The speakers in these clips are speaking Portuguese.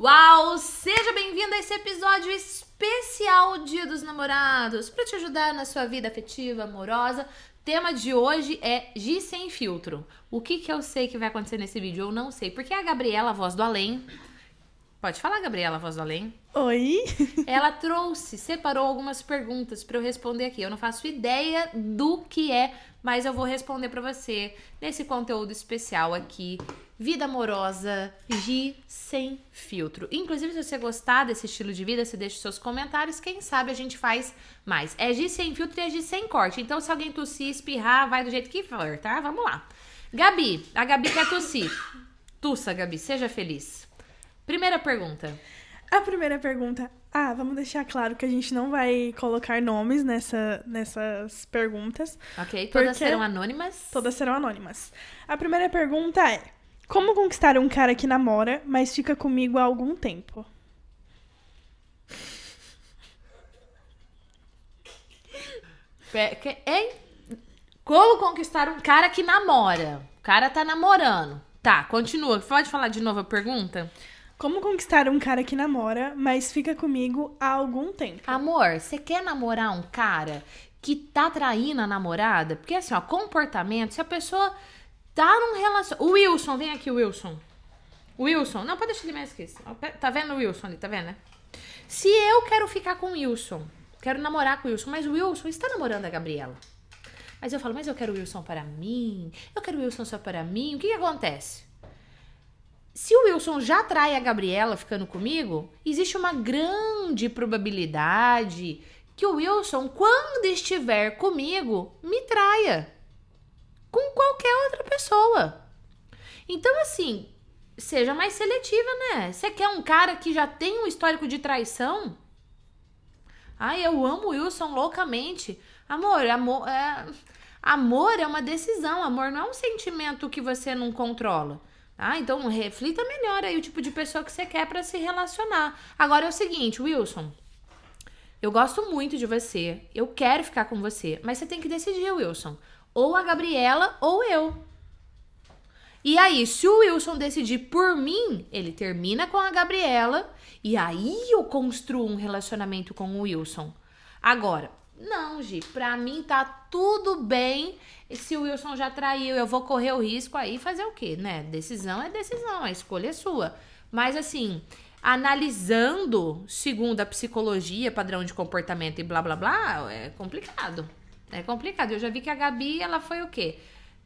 Uau! Seja bem-vindo a esse episódio especial Dia dos Namorados para te ajudar na sua vida afetiva, amorosa. O tema de hoje é G sem filtro. O que que eu sei que vai acontecer nesse vídeo? Eu não sei, porque a Gabriela, a voz do além, Pode falar, Gabriela, voz do além. Oi. Ela trouxe, separou algumas perguntas para eu responder aqui. Eu não faço ideia do que é, mas eu vou responder para você nesse conteúdo especial aqui. Vida amorosa, Gi sem filtro. Inclusive, se você gostar desse estilo de vida, você deixa seus comentários. Quem sabe a gente faz mais. É Gi sem filtro e é Gi sem corte. Então, se alguém tossir, espirrar, vai do jeito que for, tá? Vamos lá. Gabi, a Gabi quer tossir. Tussa, Gabi, seja feliz. Primeira pergunta. A primeira pergunta. Ah, vamos deixar claro que a gente não vai colocar nomes nessa, nessas perguntas. Ok, todas serão anônimas. Todas serão anônimas. A primeira pergunta é: Como conquistar um cara que namora, mas fica comigo há algum tempo? Hein? Como conquistar um cara que namora? O cara tá namorando. Tá, continua. Pode falar de novo a pergunta? Como conquistar um cara que namora, mas fica comigo há algum tempo? Amor, você quer namorar um cara que tá traindo a namorada? Porque assim, ó, comportamento, se a pessoa tá num relacionamento. Wilson, vem aqui, Wilson. Wilson, não, pode deixar ele mais pe- Tá vendo o Wilson ali, tá vendo, né? Se eu quero ficar com o Wilson, quero namorar com o Wilson, mas o Wilson está namorando a Gabriela. Mas eu falo, mas eu quero o Wilson para mim, eu quero o Wilson só para mim. O que, que acontece? Se o Wilson já trai a Gabriela ficando comigo, existe uma grande probabilidade que o Wilson, quando estiver comigo, me traia com qualquer outra pessoa. Então, assim, seja mais seletiva, né? Você quer um cara que já tem um histórico de traição? Ai, eu amo Wilson loucamente. Amor, amor é... amor é uma decisão. Amor não é um sentimento que você não controla. Ah, então reflita melhor aí o tipo de pessoa que você quer pra se relacionar. Agora é o seguinte, Wilson. Eu gosto muito de você. Eu quero ficar com você. Mas você tem que decidir, Wilson. Ou a Gabriela ou eu. E aí, se o Wilson decidir por mim, ele termina com a Gabriela e aí eu construo um relacionamento com o Wilson. Agora, não, Gi, pra mim tá tudo bem. E se o Wilson já traiu, eu vou correr o risco aí fazer o quê, né? Decisão é decisão, a escolha é sua. Mas assim, analisando segundo a psicologia, padrão de comportamento e blá blá blá, é complicado. É complicado. Eu já vi que a Gabi, ela foi o quê?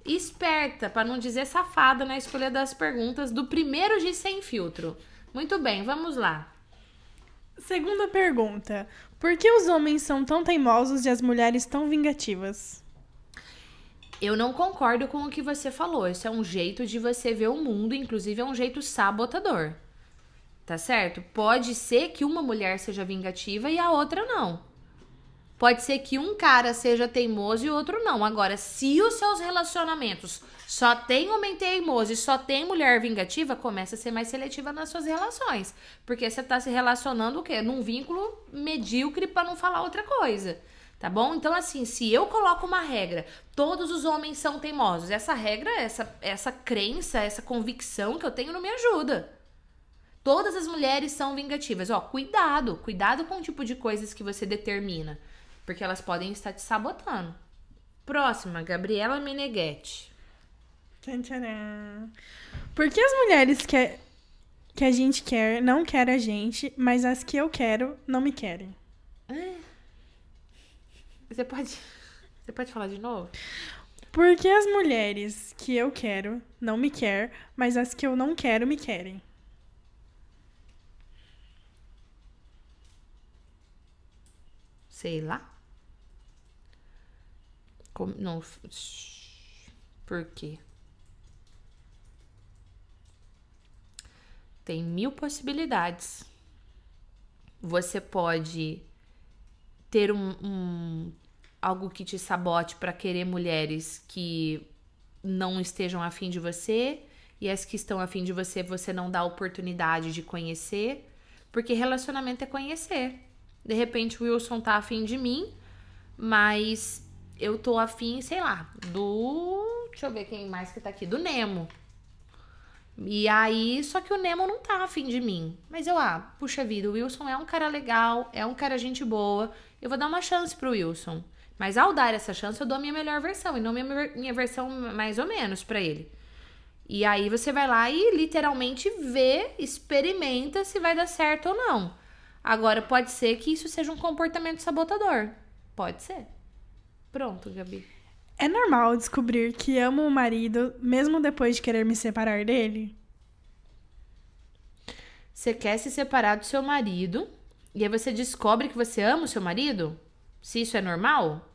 Esperta, pra não dizer safada na escolha das perguntas do primeiro de sem filtro. Muito bem, vamos lá. Segunda pergunta: Por que os homens são tão teimosos e as mulheres tão vingativas? Eu não concordo com o que você falou. Isso é um jeito de você ver o mundo, inclusive é um jeito sabotador. Tá certo? Pode ser que uma mulher seja vingativa e a outra não. Pode ser que um cara seja teimoso e outro não. Agora, se os seus relacionamentos só tem homem teimoso e só tem mulher vingativa, começa a ser mais seletiva nas suas relações. Porque você tá se relacionando o quê? Num vínculo medíocre pra não falar outra coisa. Tá bom? Então, assim, se eu coloco uma regra, todos os homens são teimosos, essa regra, essa, essa crença, essa convicção que eu tenho não me ajuda. Todas as mulheres são vingativas. Ó, cuidado, cuidado com o tipo de coisas que você determina, porque elas podem estar te sabotando. Próxima, Gabriela Meneghetti. Por que as mulheres que, que a gente quer não querem a gente, mas as que eu quero não me querem? Você pode, você pode falar de novo? Por que as mulheres que eu quero não me quer, mas as que eu não quero me querem? Sei lá. Como, não. Por quê? Tem mil possibilidades. Você pode ter um, um- algo que te sabote para querer mulheres que não estejam afim de você e as que estão afim de você você não dá oportunidade de conhecer, porque relacionamento é conhecer. De repente o Wilson tá afim de mim, mas eu tô afim, sei lá, do. Deixa eu ver quem mais que tá aqui. Do Nemo. E aí, só que o Nemo não tá afim de mim. Mas eu, ah, puxa vida, o Wilson é um cara legal, é um cara gente boa. Eu vou dar uma chance pro Wilson. Mas ao dar essa chance, eu dou a minha melhor versão e não minha, minha versão mais ou menos para ele. E aí você vai lá e literalmente vê, experimenta se vai dar certo ou não. Agora, pode ser que isso seja um comportamento sabotador. Pode ser. Pronto, Gabi. É normal descobrir que amo o marido mesmo depois de querer me separar dele? Você quer se separar do seu marido e aí você descobre que você ama o seu marido? Se isso é normal?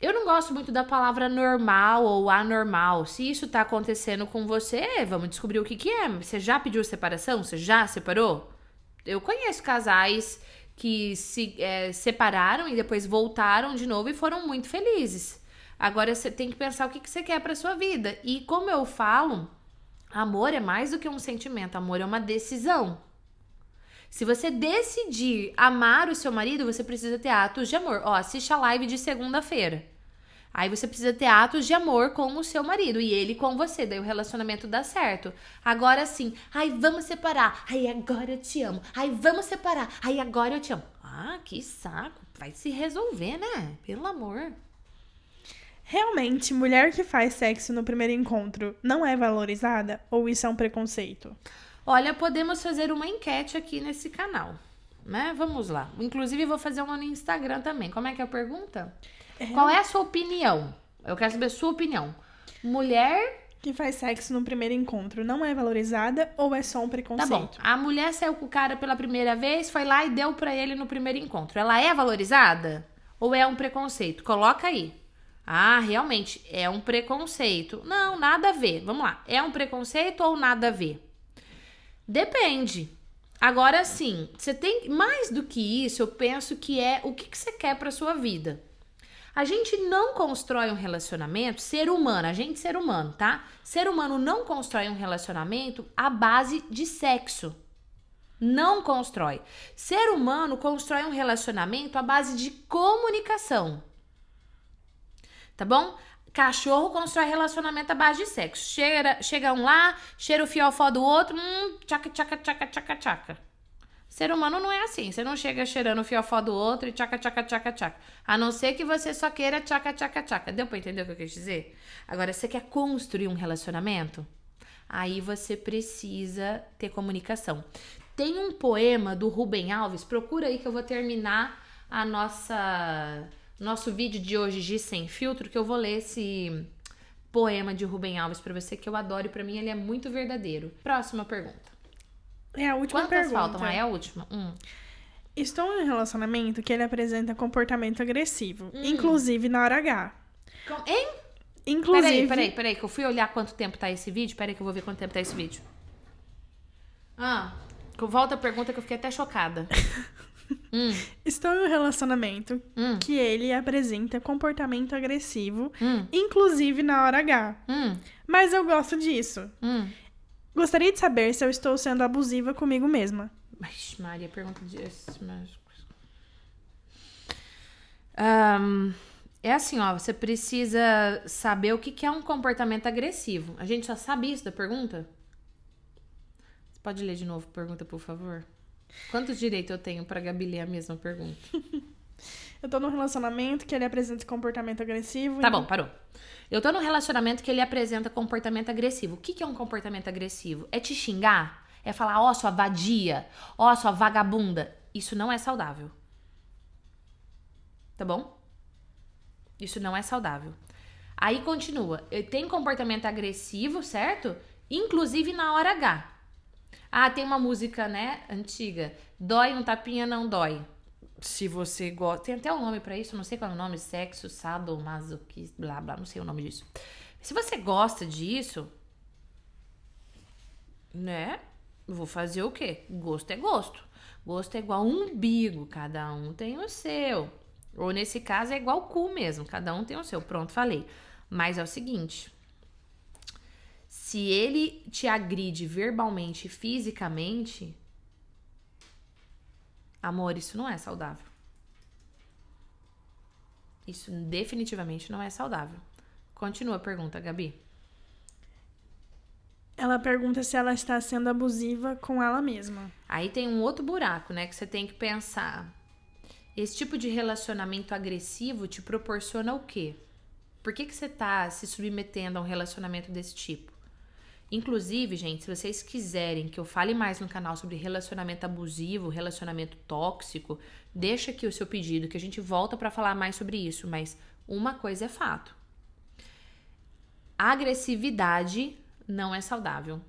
Eu não gosto muito da palavra normal ou anormal. Se isso tá acontecendo com você, vamos descobrir o que, que é. Você já pediu separação? Você já separou? Eu conheço casais que se é, separaram e depois voltaram de novo e foram muito felizes. Agora você tem que pensar o que, que você quer para sua vida. E como eu falo, amor é mais do que um sentimento, amor é uma decisão. Se você decidir amar o seu marido, você precisa ter atos de amor. Ó, assiste a live de segunda-feira. Aí você precisa ter atos de amor com o seu marido e ele com você, daí o relacionamento dá certo. Agora sim, ai, vamos separar. Ai, agora eu te amo. Ai, vamos separar. Ai, agora eu te amo. Ah, que saco. Vai se resolver, né? Pelo amor. Realmente, mulher que faz sexo no primeiro encontro não é valorizada ou isso é um preconceito? Olha, podemos fazer uma enquete aqui nesse canal, né? Vamos lá. Inclusive, vou fazer uma no Instagram também. Como é que é a pergunta? É. Qual é a sua opinião? Eu quero saber a sua opinião. Mulher que faz sexo no primeiro encontro não é valorizada ou é só um preconceito? Tá bom. A mulher saiu com o cara pela primeira vez, foi lá e deu para ele no primeiro encontro. Ela é valorizada ou é um preconceito? Coloca aí. Ah, realmente é um preconceito. Não, nada a ver. Vamos lá. É um preconceito ou nada a ver? Depende. Agora sim, você tem mais do que isso, eu penso que é o que, que você quer para sua vida. A gente não constrói um relacionamento, ser humano, a gente ser humano, tá? Ser humano não constrói um relacionamento à base de sexo. Não constrói. Ser humano constrói um relacionamento à base de comunicação. Tá bom? Cachorro constrói relacionamento à base de sexo. Chega, um lá, cheira o fiofó do outro, hum, tchaca, tchaca, tchaca, tchaca, tchaca. Ser humano não é assim. Você não chega cheirando o fiofó do outro e tchaca, tchaca, tchaca, tchaca. A não ser que você só queira tchaca, tchaca, tchaca. Deu pra entender o que eu quis dizer? Agora, você quer construir um relacionamento? Aí você precisa ter comunicação. Tem um poema do Rubem Alves, procura aí que eu vou terminar a nossa nosso vídeo de hoje de sem filtro que eu vou ler esse poema de Rubem Alves para você que eu adoro e para mim ele é muito verdadeiro. Próxima pergunta. É a última Quantas pergunta. faltam? Ah, é a última. Hum. Estou em um relacionamento que ele apresenta comportamento agressivo, hum. inclusive na hora H. Com... Hein? Inclusive. Peraí, peraí, peraí, que eu fui olhar quanto tempo tá esse vídeo. Peraí, que eu vou ver quanto tempo tá esse vídeo. Ah, volta a pergunta que eu fiquei até chocada. hum. Estou em um relacionamento hum. que ele apresenta comportamento agressivo, hum. inclusive na hora H. Hum. Mas eu gosto disso. Gostaria de saber se eu estou sendo abusiva comigo mesma. Mas, Maria, pergunta de. Um, é assim, ó, você precisa saber o que é um comportamento agressivo. A gente já sabe isso da pergunta? Você pode ler de novo a pergunta, por favor? Quantos direitos eu tenho para Gabi ler a mesma pergunta? eu tô num relacionamento que ele apresenta comportamento agressivo. Tá e... bom, parou. Eu tô num relacionamento que ele apresenta comportamento agressivo. O que, que é um comportamento agressivo? É te xingar? É falar, ó, oh, sua vadia, ó, oh, sua vagabunda. Isso não é saudável. Tá bom? Isso não é saudável. Aí continua. Tem comportamento agressivo, certo? Inclusive na hora H. Ah, tem uma música, né, antiga. Dói um tapinha, não dói se você gosta. Tem até um nome para isso, não sei qual é o nome, sexo, sadomasoquismo, blá blá, não sei o nome disso. Se você gosta disso, né? Vou fazer o quê? Gosto é gosto. Gosto é igual umbigo, cada um tem o seu. Ou nesse caso é igual cu mesmo, cada um tem o seu. Pronto, falei. Mas é o seguinte: se ele te agride verbalmente, fisicamente, Amor, isso não é saudável. Isso definitivamente não é saudável. Continua a pergunta, Gabi. Ela pergunta se ela está sendo abusiva com ela mesma. Aí tem um outro buraco, né, que você tem que pensar. Esse tipo de relacionamento agressivo te proporciona o quê? Por que, que você tá se submetendo a um relacionamento desse tipo? Inclusive, gente, se vocês quiserem que eu fale mais no canal sobre relacionamento abusivo, relacionamento tóxico, deixa aqui o seu pedido que a gente volta para falar mais sobre isso, mas uma coisa é fato. Agressividade não é saudável.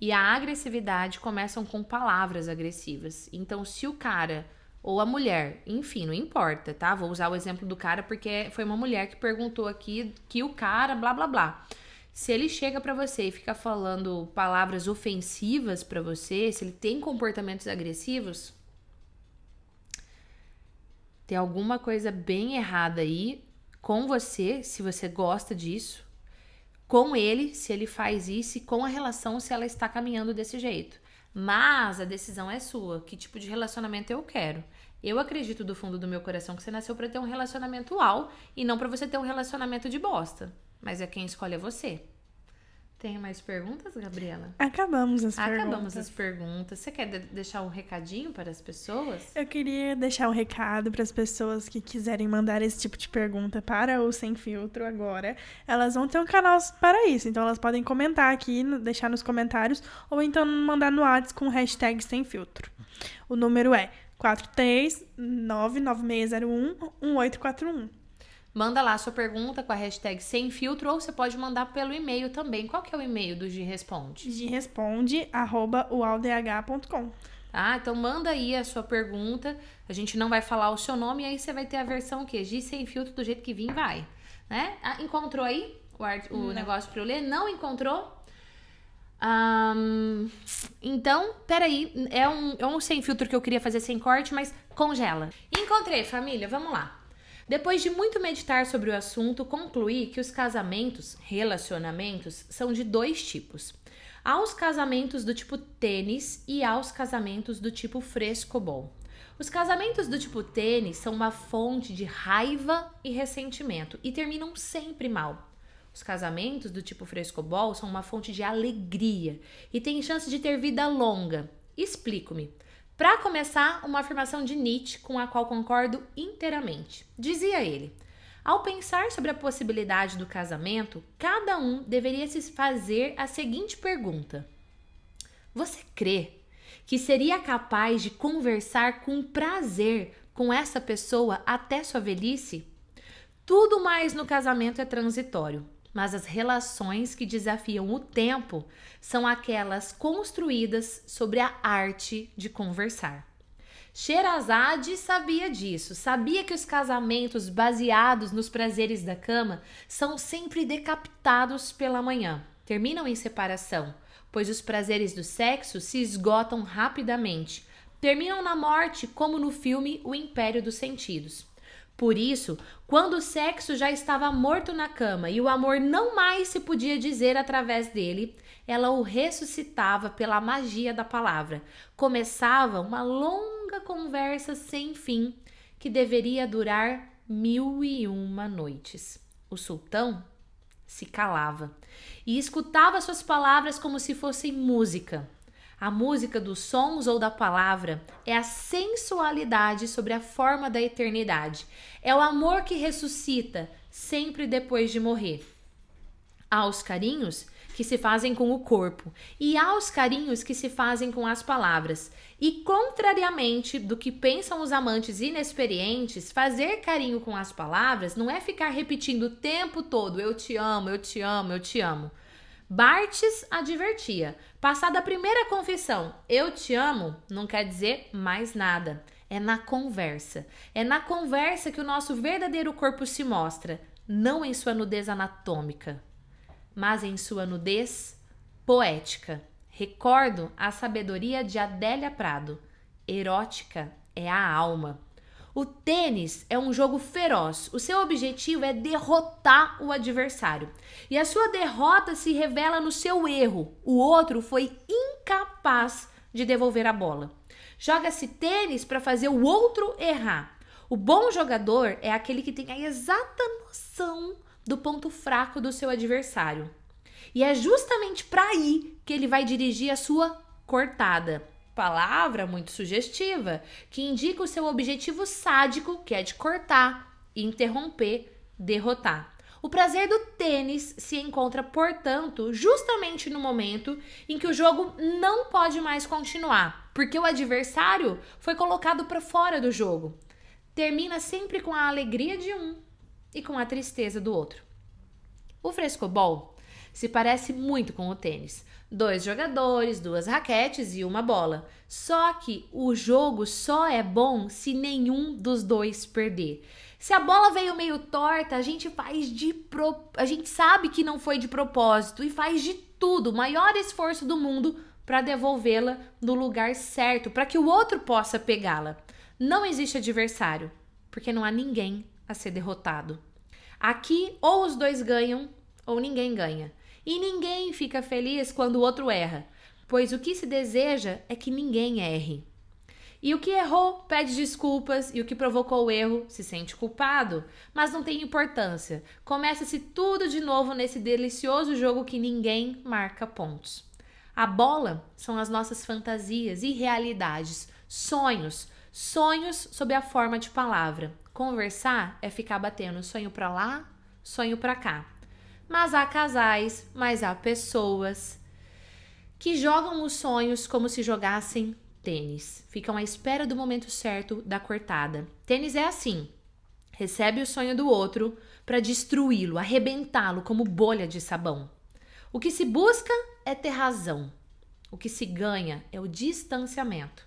E a agressividade começam com palavras agressivas. Então, se o cara ou a mulher, enfim, não importa, tá? Vou usar o exemplo do cara porque foi uma mulher que perguntou aqui que o cara blá blá blá. Se ele chega para você e fica falando palavras ofensivas para você, se ele tem comportamentos agressivos, tem alguma coisa bem errada aí com você, se você gosta disso, com ele, se ele faz isso, e com a relação, se ela está caminhando desse jeito. Mas a decisão é sua. Que tipo de relacionamento eu quero? Eu acredito do fundo do meu coração que você nasceu para ter um relacionamento uau e não para você ter um relacionamento de bosta. Mas é quem escolhe é você. Tem mais perguntas, Gabriela? Acabamos as Acabamos perguntas. Acabamos as perguntas. Você quer de deixar um recadinho para as pessoas? Eu queria deixar um recado para as pessoas que quiserem mandar esse tipo de pergunta para o Sem Filtro agora. Elas vão ter um canal para isso, então elas podem comentar aqui, deixar nos comentários, ou então mandar no WhatsApp com hashtag Sem Filtro. O número é 43996011841. Manda lá sua pergunta com a hashtag sem filtro ou você pode mandar pelo e-mail também. Qual que é o e-mail do Gi Responde? Responde arroba ualdh.com. Tá? Então manda aí a sua pergunta. A gente não vai falar o seu nome e aí você vai ter a versão que Gi sem filtro do jeito que vim vai, né? Ah, encontrou aí o, art, o negócio para eu ler? Não encontrou? Um, então, peraí, é um, é um sem filtro que eu queria fazer sem corte, mas congela. Encontrei, família, vamos lá. Depois de muito meditar sobre o assunto, concluí que os casamentos, relacionamentos, são de dois tipos. Há os casamentos do tipo tênis e há os casamentos do tipo frescobol. Os casamentos do tipo tênis são uma fonte de raiva e ressentimento e terminam sempre mal. Os casamentos do tipo frescobol são uma fonte de alegria e têm chance de ter vida longa. Explico-me. Para começar, uma afirmação de Nietzsche com a qual concordo inteiramente. Dizia ele: Ao pensar sobre a possibilidade do casamento, cada um deveria se fazer a seguinte pergunta: Você crê que seria capaz de conversar com prazer com essa pessoa até sua velhice? Tudo mais no casamento é transitório mas as relações que desafiam o tempo são aquelas construídas sobre a arte de conversar. Sherazade sabia disso, sabia que os casamentos baseados nos prazeres da cama são sempre decapitados pela manhã, terminam em separação, pois os prazeres do sexo se esgotam rapidamente, terminam na morte, como no filme O Império dos Sentidos. Por isso, quando o sexo já estava morto na cama e o amor não mais se podia dizer através dele, ela o ressuscitava pela magia da palavra. Começava uma longa conversa sem fim que deveria durar mil e uma noites. O sultão se calava e escutava suas palavras como se fossem música. A música dos sons ou da palavra é a sensualidade sobre a forma da eternidade. É o amor que ressuscita sempre depois de morrer. Há os carinhos que se fazem com o corpo e há os carinhos que se fazem com as palavras. E contrariamente do que pensam os amantes inexperientes, fazer carinho com as palavras não é ficar repetindo o tempo todo eu te amo, eu te amo, eu te amo. Bartes advertia: passada a primeira confissão, eu te amo, não quer dizer mais nada. É na conversa. É na conversa que o nosso verdadeiro corpo se mostra, não em sua nudez anatômica, mas em sua nudez poética. Recordo a sabedoria de Adélia Prado. Erótica é a alma. O tênis é um jogo feroz. O seu objetivo é derrotar o adversário. E a sua derrota se revela no seu erro. O outro foi incapaz de devolver a bola. Joga-se tênis para fazer o outro errar. O bom jogador é aquele que tem a exata noção do ponto fraco do seu adversário. E é justamente para aí que ele vai dirigir a sua cortada. Palavra muito sugestiva, que indica o seu objetivo sádico, que é de cortar, interromper, derrotar. O prazer do tênis se encontra, portanto, justamente no momento em que o jogo não pode mais continuar, porque o adversário foi colocado para fora do jogo. Termina sempre com a alegria de um e com a tristeza do outro. O frescobol se parece muito com o tênis. Dois jogadores, duas raquetes e uma bola. Só que o jogo só é bom se nenhum dos dois perder. Se a bola veio meio torta, a gente faz de pro... a gente sabe que não foi de propósito e faz de tudo, o maior esforço do mundo para devolvê-la no lugar certo, para que o outro possa pegá-la. Não existe adversário, porque não há ninguém a ser derrotado. Aqui ou os dois ganham ou ninguém ganha. E ninguém fica feliz quando o outro erra, pois o que se deseja é que ninguém erre. E o que errou pede desculpas e o que provocou o erro se sente culpado, mas não tem importância. Começa-se tudo de novo nesse delicioso jogo que ninguém marca pontos. A bola são as nossas fantasias e realidades, sonhos, sonhos sob a forma de palavra. Conversar é ficar batendo sonho para lá, sonho para cá. Mas há casais, mas há pessoas que jogam os sonhos como se jogassem tênis. Ficam à espera do momento certo da cortada. Tênis é assim: recebe o sonho do outro para destruí-lo, arrebentá-lo como bolha de sabão. O que se busca é ter razão. O que se ganha é o distanciamento.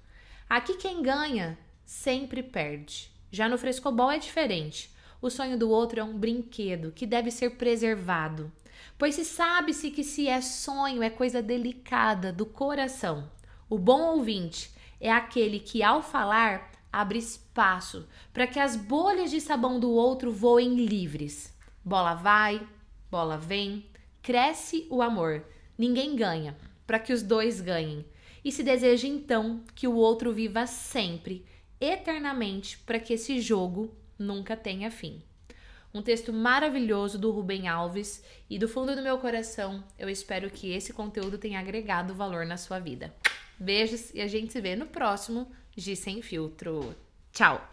Aqui quem ganha sempre perde. Já no frescobol é diferente. O sonho do outro é um brinquedo que deve ser preservado, pois se sabe-se que se é sonho é coisa delicada do coração. O bom ouvinte é aquele que, ao falar, abre espaço para que as bolhas de sabão do outro voem livres. Bola vai, bola vem, cresce o amor. Ninguém ganha, para que os dois ganhem. E se deseja então que o outro viva sempre, eternamente, para que esse jogo nunca tenha fim. Um texto maravilhoso do Rubem Alves e do fundo do meu coração, eu espero que esse conteúdo tenha agregado valor na sua vida. Beijos e a gente se vê no próximo G Sem Filtro. Tchau!